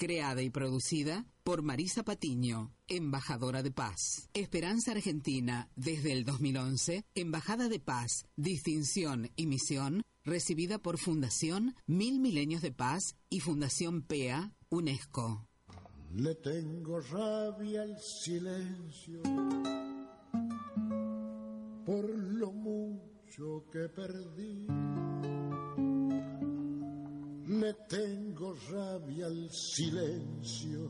creada y producida por Marisa Patiño, embajadora de paz. Esperanza Argentina, desde el 2011, embajada de paz, distinción y misión, recibida por Fundación Mil Milenios de Paz y Fundación PEA, UNESCO. Le tengo rabia al silencio por lo mucho que perdí le tengo rabia al silencio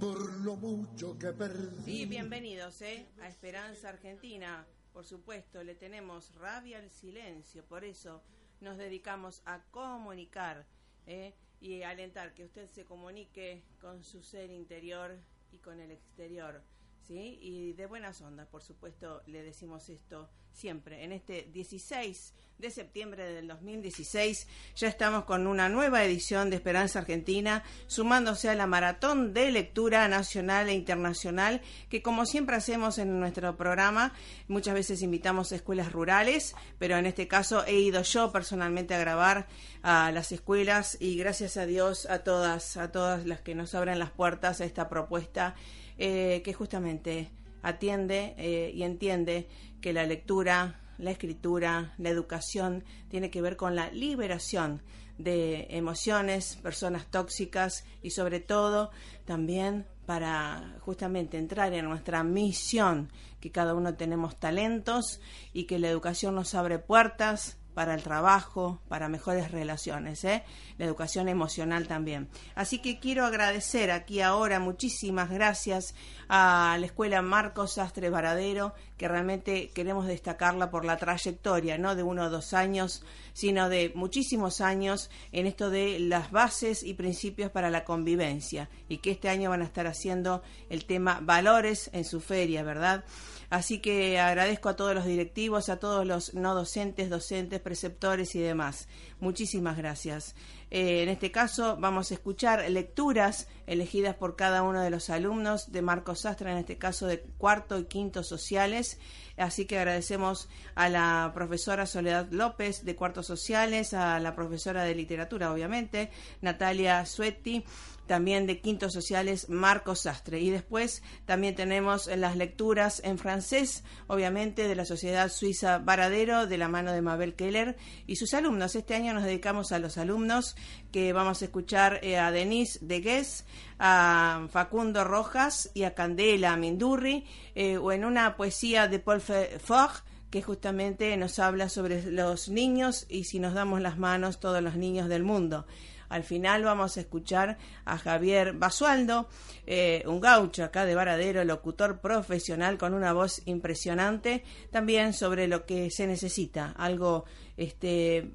por lo mucho que perdí. Sí, bienvenidos ¿eh? a Esperanza Argentina. Por supuesto, le tenemos rabia al silencio. Por eso nos dedicamos a comunicar ¿eh? y alentar que usted se comunique con su ser interior y con el exterior. ¿Sí? Y de buenas ondas, por supuesto, le decimos esto siempre. En este 16 de septiembre del 2016 ya estamos con una nueva edición de Esperanza Argentina, sumándose a la maratón de lectura nacional e internacional, que como siempre hacemos en nuestro programa, muchas veces invitamos a escuelas rurales, pero en este caso he ido yo personalmente a grabar a las escuelas y gracias a Dios a todas, a todas las que nos abren las puertas a esta propuesta eh, que justamente atiende eh, y entiende que la lectura, la escritura, la educación tiene que ver con la liberación de emociones, personas tóxicas y sobre todo también para justamente entrar en nuestra misión, que cada uno tenemos talentos y que la educación nos abre puertas, para el trabajo, para mejores relaciones, ¿eh? la educación emocional también. Así que quiero agradecer aquí ahora muchísimas gracias a la Escuela Marcos Sastre Varadero, que realmente queremos destacarla por la trayectoria, no de uno o dos años, sino de muchísimos años en esto de las bases y principios para la convivencia, y que este año van a estar haciendo el tema valores en su feria, ¿verdad? Así que agradezco a todos los directivos, a todos los no docentes, docentes, preceptores y demás. Muchísimas gracias. Eh, en este caso vamos a escuchar lecturas elegidas por cada uno de los alumnos de Marcos Sastre, en este caso de cuarto y quinto sociales. Así que agradecemos a la profesora Soledad López de cuarto sociales, a la profesora de literatura, obviamente, Natalia Suetti también de Quintos Sociales Marcos Sastre. Y después también tenemos las lecturas en francés, obviamente, de la Sociedad Suiza Varadero, de la mano de Mabel Keller y sus alumnos. Este año nos dedicamos a los alumnos que vamos a escuchar eh, a Denise Degues, a Facundo Rojas y a Candela Mindurri, eh, o en una poesía de Paul Fort que justamente nos habla sobre los niños y si nos damos las manos todos los niños del mundo. Al final vamos a escuchar a Javier Basualdo, eh, un gaucho acá de Varadero, locutor profesional con una voz impresionante, también sobre lo que se necesita, algo este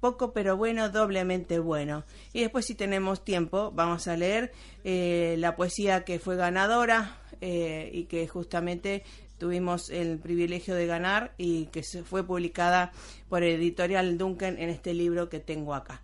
poco pero bueno, doblemente bueno. Y después si tenemos tiempo vamos a leer eh, la poesía que fue ganadora eh, y que justamente tuvimos el privilegio de ganar y que se fue publicada por Editorial Duncan en este libro que tengo acá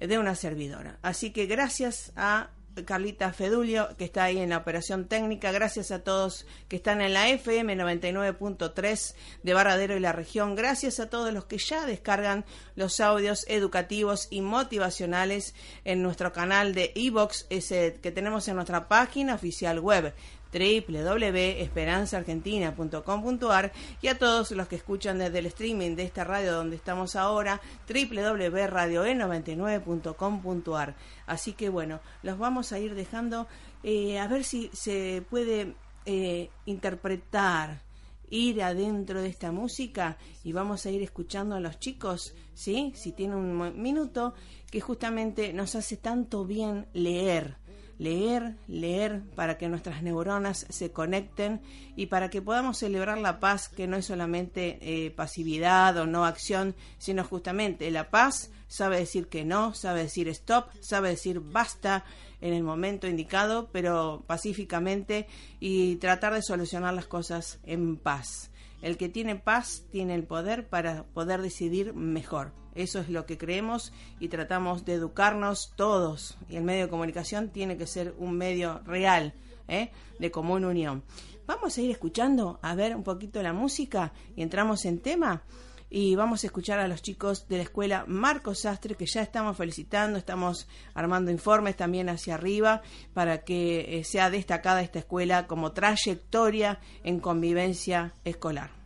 de una servidora. Así que gracias a Carlita Fedulio, que está ahí en la operación técnica. Gracias a todos que están en la FM 99.3 de Barradero y la región. Gracias a todos los que ya descargan los audios educativos y motivacionales en nuestro canal de Evox, ese que tenemos en nuestra página oficial web www.esperanzaargentina.com.ar y a todos los que escuchan desde el streaming de esta radio donde estamos ahora, www.radioe99.com.ar. Así que bueno, los vamos a ir dejando eh, a ver si se puede eh, interpretar ir adentro de esta música y vamos a ir escuchando a los chicos, ¿sí? Si tienen un minuto, que justamente nos hace tanto bien leer leer, leer para que nuestras neuronas se conecten y para que podamos celebrar la paz que no es solamente eh, pasividad o no acción, sino justamente la paz sabe decir que no, sabe decir stop, sabe decir basta en el momento indicado, pero pacíficamente y tratar de solucionar las cosas en paz. El que tiene paz tiene el poder para poder decidir mejor. Eso es lo que creemos y tratamos de educarnos todos. Y el medio de comunicación tiene que ser un medio real, ¿eh? de común unión. Vamos a ir escuchando, a ver un poquito la música y entramos en tema y vamos a escuchar a los chicos de la escuela Marcos Sastre que ya estamos felicitando, estamos armando informes también hacia arriba para que eh, sea destacada esta escuela como trayectoria en convivencia escolar.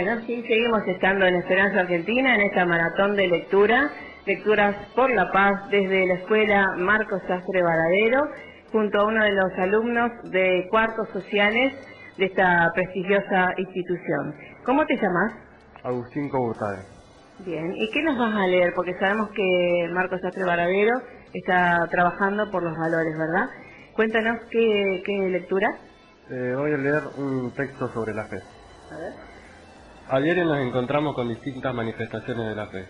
Bueno, sí, seguimos estando en Esperanza Argentina en esta maratón de lectura, lecturas por la paz desde la escuela Marcos Sastre Varadero, junto a uno de los alumnos de cuartos sociales de esta prestigiosa institución. ¿Cómo te llamas? Agustín Coburtade. Bien, ¿y qué nos vas a leer? Porque sabemos que Marcos Sastre Varadero está trabajando por los valores, ¿verdad? Cuéntanos qué, lectura. Eh, voy a leer un texto sobre la fe. A ver. Ayer nos encontramos con distintas manifestaciones de la fe.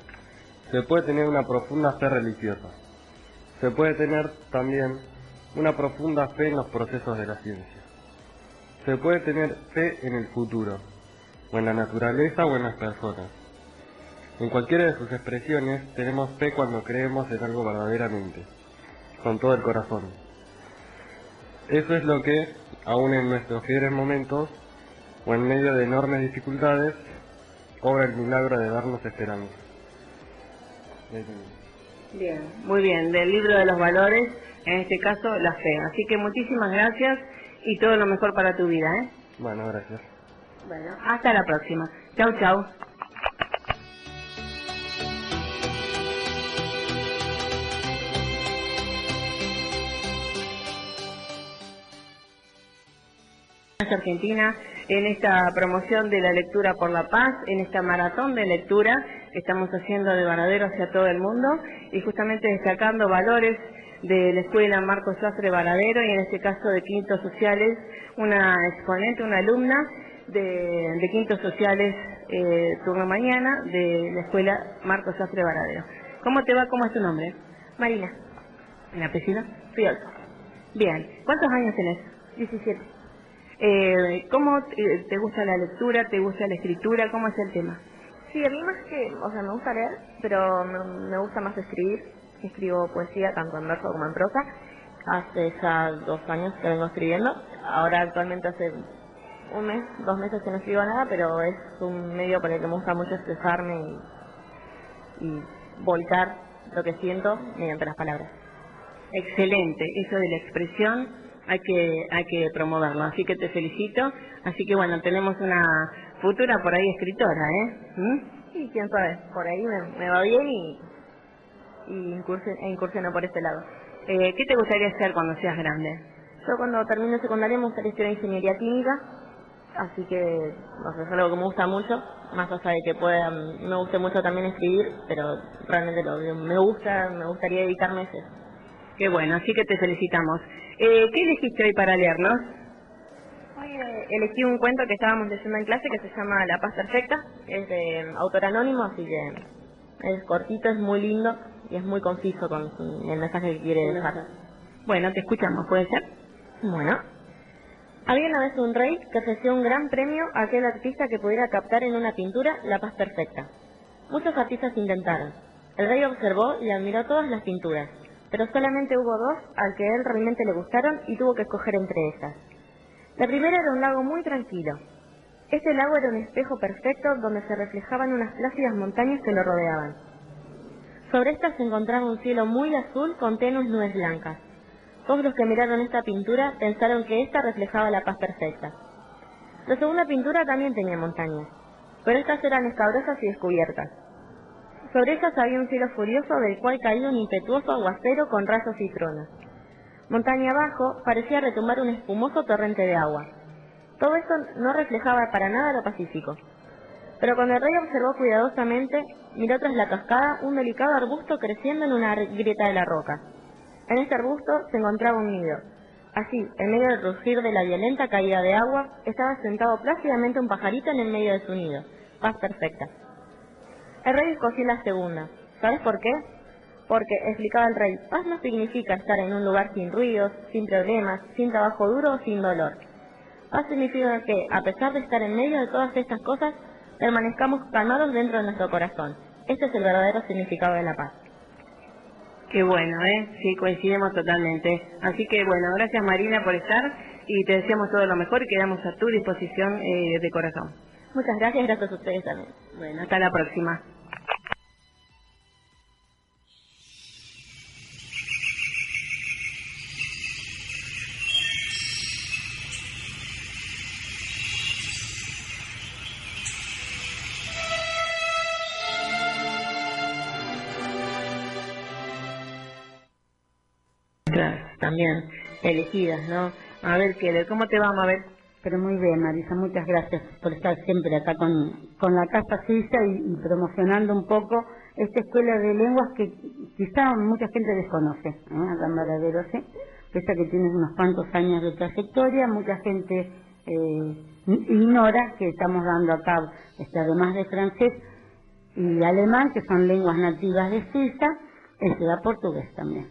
Se puede tener una profunda fe religiosa. Se puede tener también una profunda fe en los procesos de la ciencia. Se puede tener fe en el futuro, o en la naturaleza o en las personas. En cualquiera de sus expresiones tenemos fe cuando creemos en algo verdaderamente, con todo el corazón. Eso es lo que, aun en nuestros fieles momentos, o en medio de enormes dificultades, obra el milagro de darnos esperanza. Bien, muy bien, del libro de los valores, en este caso la fe. Así que muchísimas gracias y todo lo mejor para tu vida. ¿eh? Bueno, gracias. Bueno, hasta la próxima. Chau, chau. Argentina en esta promoción de la lectura por la paz, en esta maratón de lectura que estamos haciendo de Varadero hacia todo el mundo y justamente destacando valores de la escuela Marcos Sastre Varadero y en este caso de Quintos Sociales, una exponente, una alumna de, Quintos Sociales eh, turno mañana de la escuela Marcos Sastre Varadero. ¿Cómo te va? ¿Cómo es tu nombre? Marina. ¿En apellido? Fiolto. Bien. ¿Cuántos años tenés? 17. Eh, ¿Cómo te gusta la lectura? ¿Te gusta la escritura? ¿Cómo es el tema? Sí, a mí más que, o sea, me gusta leer, pero me, gusta más escribir. Escribo poesía tanto en verso como en prosa. Hace ya dos años que vengo escribiendo. Ahora actualmente hace un mes, dos meses que no escribo nada, pero es un medio por el que me gusta mucho expresarme y, y volcar lo que siento mediante las palabras. Excelente, eso de la expresión hay que, hay que promoverlo. Así que te felicito. Así que bueno, tenemos una futura por ahí escritora, ¿eh? ¿Mm? Sí, quién sabe, por ahí me, va bien y, y e incursiono por este lado. Eh, ¿Qué te gustaría hacer cuando seas grande? Yo cuando termine secundaria me gustaría estudiar ingeniería química, así que no sé, es algo que me gusta mucho, más allá de que pueda, me guste mucho también escribir, pero realmente lo me gusta, me gustaría dedicarme a eso. Qué bueno, así que te felicitamos. Eh, ¿Qué elegiste hoy para leernos? Hoy eh, elegí un cuento que estábamos leyendo en clase que se llama La Paz Perfecta, es de autor anónimo, así que es cortito, es muy lindo y es muy conciso con el mensaje que quiere dejar. Bueno, te escuchamos, ¿puede ser? Bueno. Había una vez un rey que ofreció un gran premio a aquel artista que pudiera captar en una pintura la paz perfecta. Muchos artistas intentaron. El rey observó y admiró todas las pinturas, pero solamente hubo dos al que él realmente le gustaron y tuvo que escoger entre ellas. La primera era un lago muy tranquilo. Este lago era un espejo perfecto donde se reflejaban unas plácidas montañas que lo rodeaban. Sobre esta se encontraba un cielo muy azul con tenues nubes blancas. Todos los que miraron esta pintura pensaron que esta reflejaba la paz perfecta. La segunda pintura también tenía montañas, pero estas eran escabrosas y descubiertas. Sobre ellas había un cielo furioso del cual caía un impetuoso aguacero con rayos y truenos. Montaña abajo parecía retumbar un espumoso torrente de agua. Todo esto no reflejaba para nada lo pacífico. Pero cuando el rey observó cuidadosamente, miró tras la cascada un delicado arbusto creciendo en una grieta de la roca. En este arbusto se encontraba un nido. Así, en medio del rugir de la violenta caída de agua, estaba sentado plácidamente un pajarito en el medio de su nido. Paz perfecta. El rey escogió la segunda. ¿Sabes por qué? Porque, explicaba el rey, paz no significa estar en un lugar sin ruidos, sin problemas, sin trabajo duro o sin dolor. Paz significa que, a pesar de estar en medio de todas estas cosas, permanezcamos calmados dentro de nuestro corazón. Este es el verdadero significado de la paz. Qué bueno, ¿eh? Sí, coincidimos totalmente. Así que bueno, gracias Marina por estar y te deseamos todo lo mejor y quedamos a tu disposición eh, de corazón. Muchas gracias, gracias a ustedes también. Bueno, hasta la próxima. también elegidas, ¿no? A ver, ¿cómo te va, ver? Pero muy bien, Marisa, muchas gracias por estar siempre acá con, con la Casa Suiza y, promocionando un poco esta escuela de lenguas que quizá mucha gente desconoce, ¿eh? acá Varadero, ¿sí? Pese a que tiene unos cuantos años de trayectoria, mucha gente eh, ignora que estamos dando acá, este, además de francés y alemán, que son lenguas nativas de Suiza, da portugués también.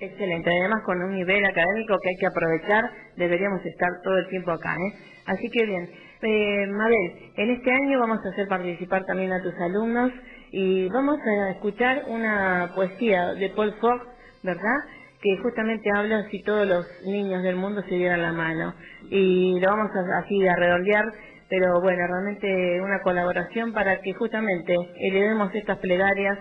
Excelente, además con un nivel académico que hay que aprovechar, deberíamos estar todo el tiempo acá. ¿eh? Así que bien, eh, Mabel, en este año vamos a hacer participar también a tus alumnos y vamos a escuchar una poesía de Paul Fox, ¿verdad? Que justamente habla si todos los niños del mundo se dieran la mano. Y lo vamos a, así a redondear, pero bueno, realmente una colaboración para que justamente elevemos estas plegarias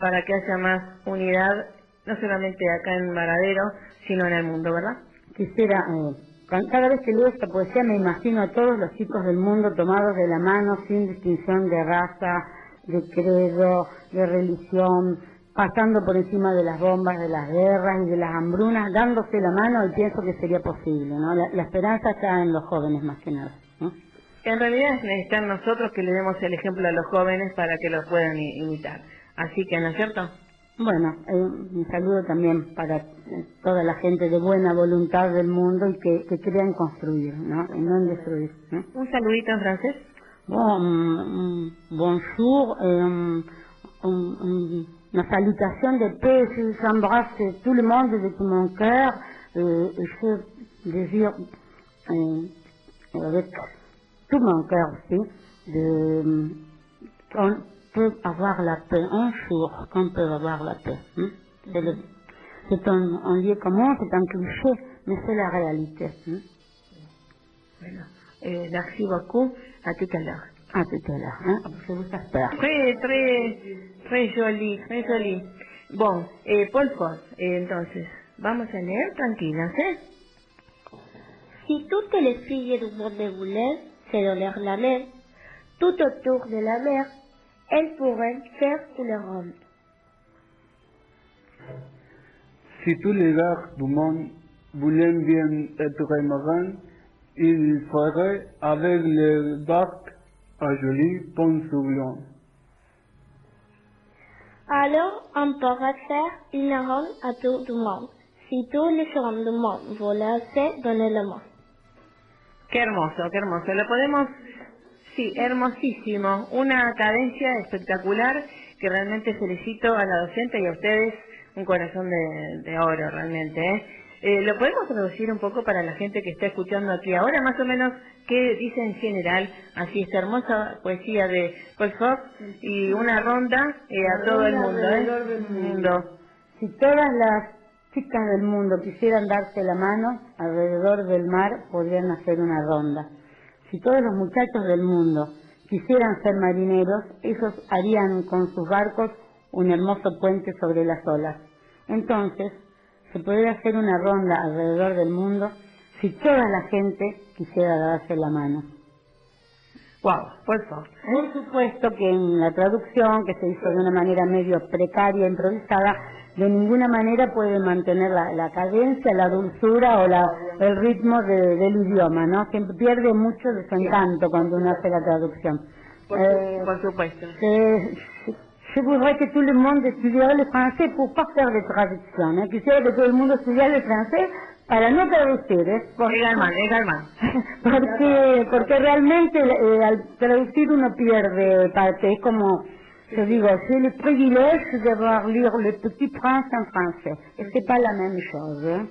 para que haya más unidad, no solamente acá en Varadero, sino en el mundo, ¿verdad? Quisiera, eh, cada vez que leo esta poesía me imagino a todos los chicos del mundo tomados de la mano sin distinción de raza, de credo, de religión, pasando por encima de las bombas, de las guerras y de las hambrunas, dándose la mano y pienso que sería posible, ¿no? La, esperanza está en los jóvenes más que nada. En realidad en nosotros que le demos el ejemplo a los jóvenes para que los puedan imitar. Así que, ¿no es cierto? Bueno, eh, un saludo también para eh, toda la gente de buena voluntad del mundo y que, que crean construir, ¿no? Y no en destruir. Un saludito en francés. Bon, bonjour, eh, una salutación de paix, j'embrasse tout le monde de tout mon cœur et je désire avec tout mon cœur aussi de peut avoir la paix un jour qu'on peut avoir la paix. Hein? C'est un, un, lieu commun, c'est un cliché, mais c'est la réalité. Hein? Bueno, eh, merci beaucoup. À tout à l'heure. À tout à l'heure. Hein? Je vous espère. Très, très, très joli, très joli. Bon, eh, Paul Foss, eh, entonces, vamos a leer tranquilas, ¿eh? Si toutes les filles du monde voulaient se donner la mer, tout autour de la mer, elles pourraient faire tout le monde. Si tous les gars du monde voulaient bien être marins, ils feraient avec les barques à joli pont sur Alors, on pourrait faire une ronde à tout le monde, si tous les hommes du monde voulaient se donner le monde. Qué hermoso, qué hermoso. Lo podemos Sí, hermosísimo. Una cadencia espectacular que realmente felicito a la docente y a ustedes. Un corazón de, oro, realmente. ¿eh? ¿eh? lo podemos traducir un poco para la gente que está escuchando aquí ahora? Más o menos, ¿qué dice en general? Así, esta hermosa poesía de Paul Fox y una ronda eh, a todo el mundo. ¿eh? Del mundo. Si todas las chicas del mundo quisieran darse la mano, alrededor del mar podrían hacer una ronda. Si todos los muchachos del mundo quisieran ser marineros, ellos harían con sus barcos un hermoso puente sobre las olas. Entonces, se podría hacer una ronda alrededor del mundo si toda la gente quisiera darse la mano. Wow, por favor. Por supuesto que en la traducción, que se hizo de una manera medio precaria, improvisada, de ninguna manera puede mantener la, la cadencia, la dulzura o la, el ritmo de- del idioma, ¿no? Pierde mucho de su encanto cuando uno hace la traducción. Por, Eh, por supuesto. je, je voudrais que tout le monde estudiara le français pour pas faire de traducción. ¿eh? Quisiera que todo el mundo estudiara el francés para no traducir, ¿eh? Por- porque porque realmente eh, al traducir uno pierde parte es como yo digo j'ai le privilège de voir lire le petit prince en français et c'est pas la même chose ¿eh?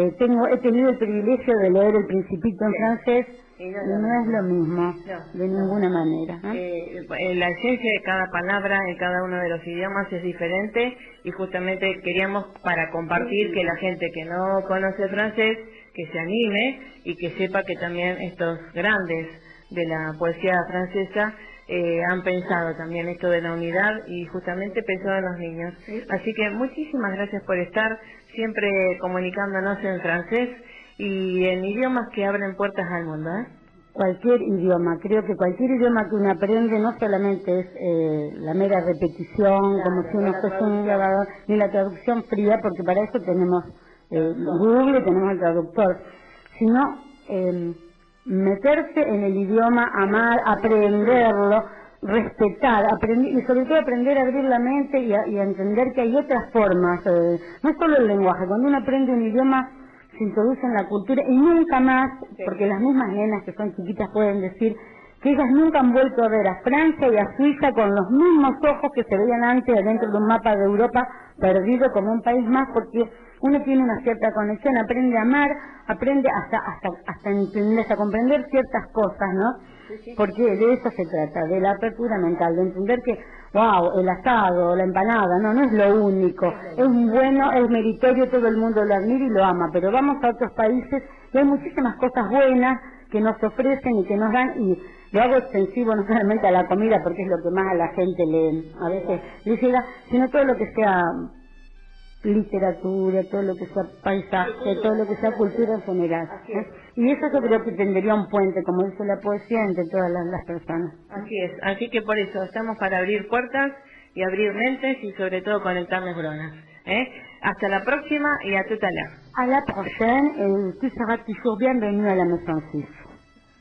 Eh, tengo he tenido el privilegio de leer el principito en francés Y no lo no es lo mismo No. de ninguna manera ¿eh? Eh, la esencia de cada palabra en cada uno de los idiomas es diferente y justamente queríamos para compartir que la gente que no conoce francés que se anime y que sepa que también estos grandes de la poesía francesa eh, han pensado también esto de la unidad y justamente pensado en los niños. Así que muchísimas gracias por estar siempre comunicándonos en francés y en idiomas que abren puertas al mundo. ¿eh? cualquier idioma. Creo que cualquier idioma que uno aprende no solamente es eh, la mera repetición, como si uno fuese un grabador, ni la traducción fría, porque para eso tenemos eh, Google tenemos el traductor, sino eh, meterse en el idioma, amar, aprenderlo, respetar, aprender, y sobre todo aprender a abrir la mente y a, y a entender que hay otras formas, eh, no solo el lenguaje, cuando uno aprende un idioma se introduce en la cultura y nunca más, porque las mismas nenas que son chiquitas pueden decir que ellas nunca han vuelto a ver a Francia y a Suiza con los mismos ojos que se veían antes dentro de un mapa de Europa perdido como un país más, porque uno tiene una cierta conexión, aprende a amar, aprende hasta hasta hasta entender, hasta comprender ciertas cosas, ¿no? Porque de eso se trata, de la apertura mental, de entender que, wow, el asado, la empanada, no, no es lo único, es bueno, es meritorio, todo el mundo lo admira y lo ama, pero vamos a otros países y hay muchísimas cosas buenas que nos ofrecen y que nos dan y lo hago extensivo no solamente a la comida porque es lo que más a la gente le a veces le llega, sino todo lo que sea literatura, todo lo que sea paisaje, todo lo que sea cultura en general. ¿eh? Y eso yo creo que tendría un puente, como dice la poesía, entre todas las, las personas. Así es, así que por eso estamos para abrir puertas y abrir mentes y sobre todo conectar neuronas. ¿eh? Hasta la próxima y a tout à l'heure. À la prochaine, et tu seras toujours bienvenue à la Maison 6.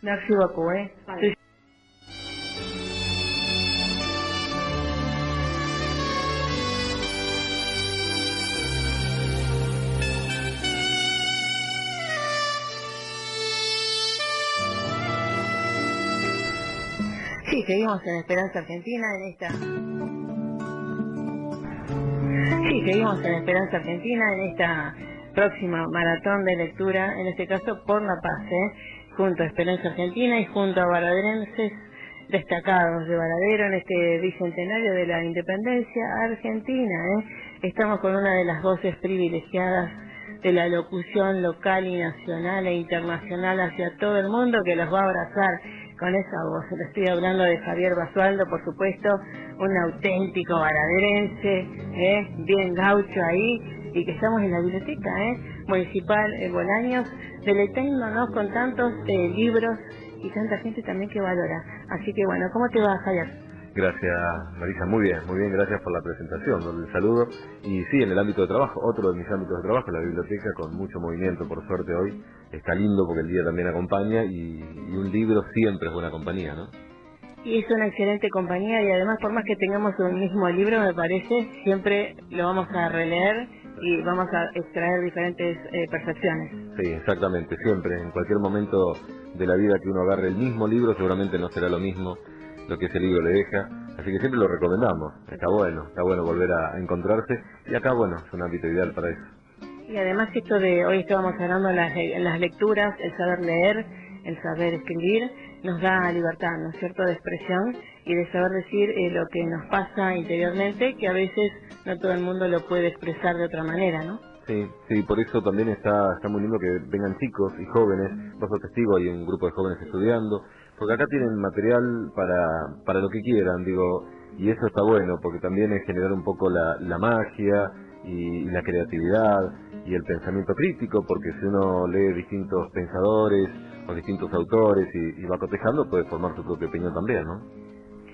Merci beaucoup. ¿eh? Sí, seguimos en Esperanza Argentina en esta. Sí, seguimos en Esperanza Argentina en esta próxima maratón de lectura, en este caso por la paz, ¿eh? junto a Esperanza Argentina y junto a baraderenses destacados de Varadero en este bicentenario de la independencia argentina. ¿eh? Estamos con una de las voces privilegiadas de la locución local y nacional e internacional hacia todo el mundo que los va a abrazar con esa voz. Le estoy hablando de Javier Basualdo, por supuesto, un auténtico varaderense, ¿eh? bien gaucho ahí, y que estamos en la biblioteca ¿eh? municipal en Bolaños, deleitándonos con tantos eh, libros y tanta gente también que valora. Así que bueno, ¿cómo te va, Javier? Gracias, Marisa. Muy bien, muy bien. Gracias por la presentación, el saludo. Y sí, en el ámbito de trabajo, otro de mis ámbitos de trabajo, la biblioteca, con mucho movimiento, por suerte hoy. Está lindo porque el día también acompaña y, y un libro siempre es buena compañía, ¿no? Y es una excelente compañía y además por más que tengamos un mismo libro, me parece, siempre lo vamos a releer y vamos a extraer diferentes eh, percepciones. Sí, exactamente. Siempre, en cualquier momento de la vida que uno agarre el mismo libro, seguramente no será lo mismo lo que ese libro le deja. Así que siempre lo recomendamos. Está bueno, está bueno volver a encontrarse. Y acá, bueno, es un ámbito ideal para eso. Y además esto de hoy estábamos hablando de las, de las lecturas, el saber leer, el saber escribir, nos da libertad, ¿no es cierto?, de expresión y de saber decir eh, lo que nos pasa interiormente, que a veces no todo el mundo lo puede expresar de otra manera, ¿no? Sí, sí, por eso también está, está muy lindo que vengan chicos y jóvenes, vos sos testigo, hay un grupo de jóvenes estudiando, porque acá tienen material para, para lo que quieran, digo, y eso está bueno porque también es generar un poco la, la magia y, la creatividad y el pensamiento crítico, porque si uno lee distintos pensadores o distintos autores y, va cotejando, puede formar su propia opinión también, ¿no?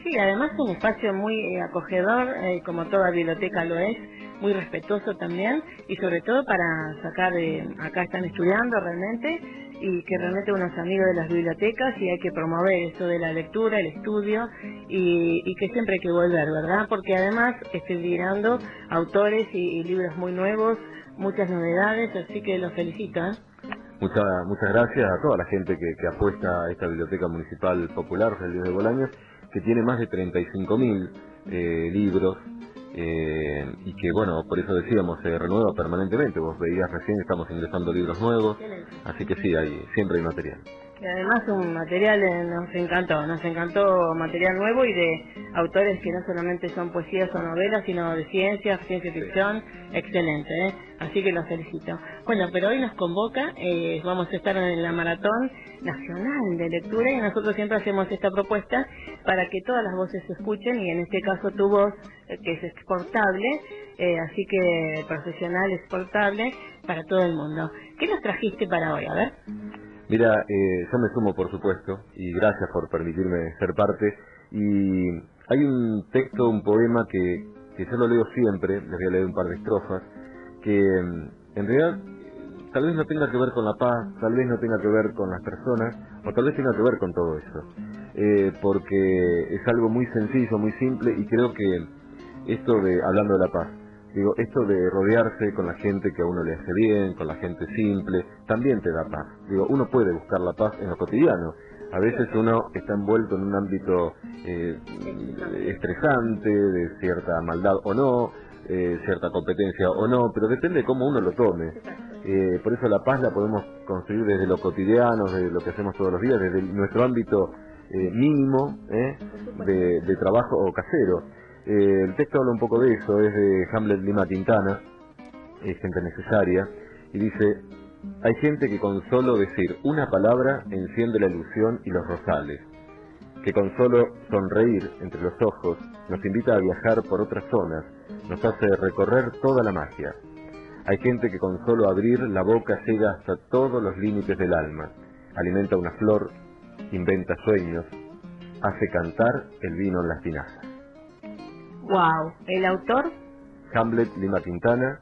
Sí, además es un espacio muy eh, acogedor, eh, como toda biblioteca lo es, muy respetuoso también y sobre todo para sacar, eh, acá están estudiando realmente y que realmente unos amigos de las bibliotecas y hay que promover eso de la lectura, el estudio y, que siempre hay que volver, ¿verdad? Porque además estoy mirando autores y, libros muy nuevos, muchas novedades, así que los felicito. ¿eh? Muchas, muchas gracias a toda la gente que, apuesta a esta Biblioteca Municipal Popular, Dios de Bolaños, que tiene más de 35.000 eh, libros eh, y que bueno, por eso decíamos, se renueva permanentemente. Vos veías recién, estamos ingresando libros nuevos, así que sí, hay, siempre hay material. Y además un material eh, nos encantó, nos encantó material nuevo y de autores que no solamente son poesías o novelas, sino de ciencia, ciencia ficción, excelente, ¿eh? así que los felicito. Bueno, pero hoy nos convoca, eh, vamos a estar en la maratón nacional de lectura y nosotros siempre hacemos esta propuesta para que todas las voces se escuchen y en este caso tu voz, que es exportable, así que profesional exportable para todo el mundo. ¿Qué nos trajiste para hoy? A ver. Mira, eh, yo me sumo por supuesto y gracias por permitirme ser parte. Y hay un texto, un poema que, que yo lo leo siempre, les voy a leer un par de estrofas, que mm, en realidad tal vez no tenga que ver con la paz, tal vez no tenga que ver con las personas, o tal vez tenga que ver con todo eso. Eh, porque es algo muy sencillo, muy simple, y creo que esto de, hablando de la paz, Digo, esto de rodearse con la gente que a uno le hace bien, con la gente simple, también te da paz. Digo, uno puede buscar la paz en lo cotidiano. A veces uno está envuelto en un ámbito eh, estresante, de cierta maldad o no, eh, cierta competencia o no, pero depende de cómo uno lo tome. Eh, por eso la paz la podemos construir desde lo cotidiano, desde lo que hacemos todos los días, desde nuestro ámbito mínimo de, de trabajo o casero. Eh, el texto habla un poco de eso, es de Hamlet Lima Quintana, es gente necesaria, y dice, hay gente que con solo decir una palabra enciende la ilusión y los rosales, que con solo sonreír entre los ojos nos invita a viajar por otras zonas, nos hace recorrer toda la magia. Hay gente que con solo abrir la boca llega hasta todos los límites del alma, alimenta una flor, inventa sueños, hace cantar el vino en las tinazas. Wow. ¿El autor? Hamlet Lima Quintana.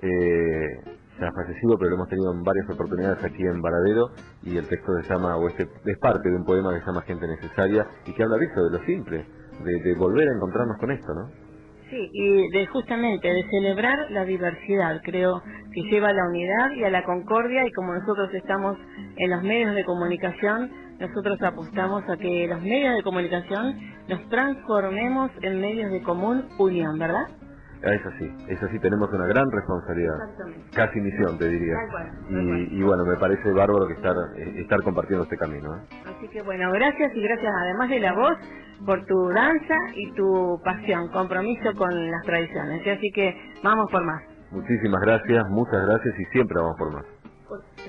Eh, se ha fallecido, pero lo hemos tenido en varias oportunidades aquí en Varadero y el texto se llama, o este, es parte de un poema que se llama Gente Necesaria y que habla de eso, de lo simple, de, volver a encontrarnos con esto, ¿no? Sí, y de justamente de celebrar la diversidad, creo que lleva a la unidad y a la concordia y como nosotros estamos en los medios de comunicación, nosotros apostamos a que los medios de comunicación nos transformemos en medios de común unión, ¿verdad? Ah, es así, es así, tenemos una gran responsabilidad, casi misión te diría. y, bueno, me parece bárbaro que estar, eh, estar compartiendo este camino. ¿eh? Así que bueno, gracias y gracias además de la voz por tu danza y tu pasión, compromiso con las tradiciones. Así que vamos por más. Muchísimas gracias, muchas gracias y siempre vamos por más.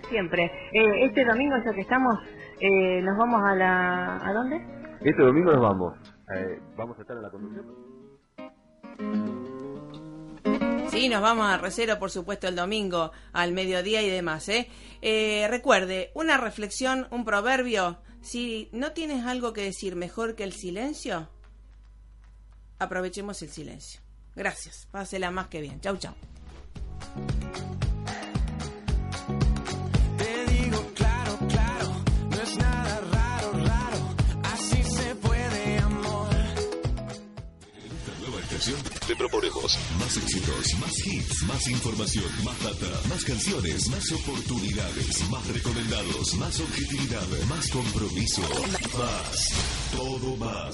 Siempre. Eh, este domingo ya que estamos, nos vamos a la... ¿A dónde? Este domingo nos vamos. vamos a estar en la conducción. Sí, nos vamos a Recero, por supuesto, el domingo al mediodía y demás. ¿eh? ¿eh? recuerde, una reflexión, un proverbio. Si no tienes algo que decir mejor que el silencio, aprovechemos el silencio. Gracias. Pásela más que bien. Chau, chau. Te más éxitos, más hits, más información, más data, más canciones, más oportunidades, más recomendados, más objetividad, más compromiso, más, todo más.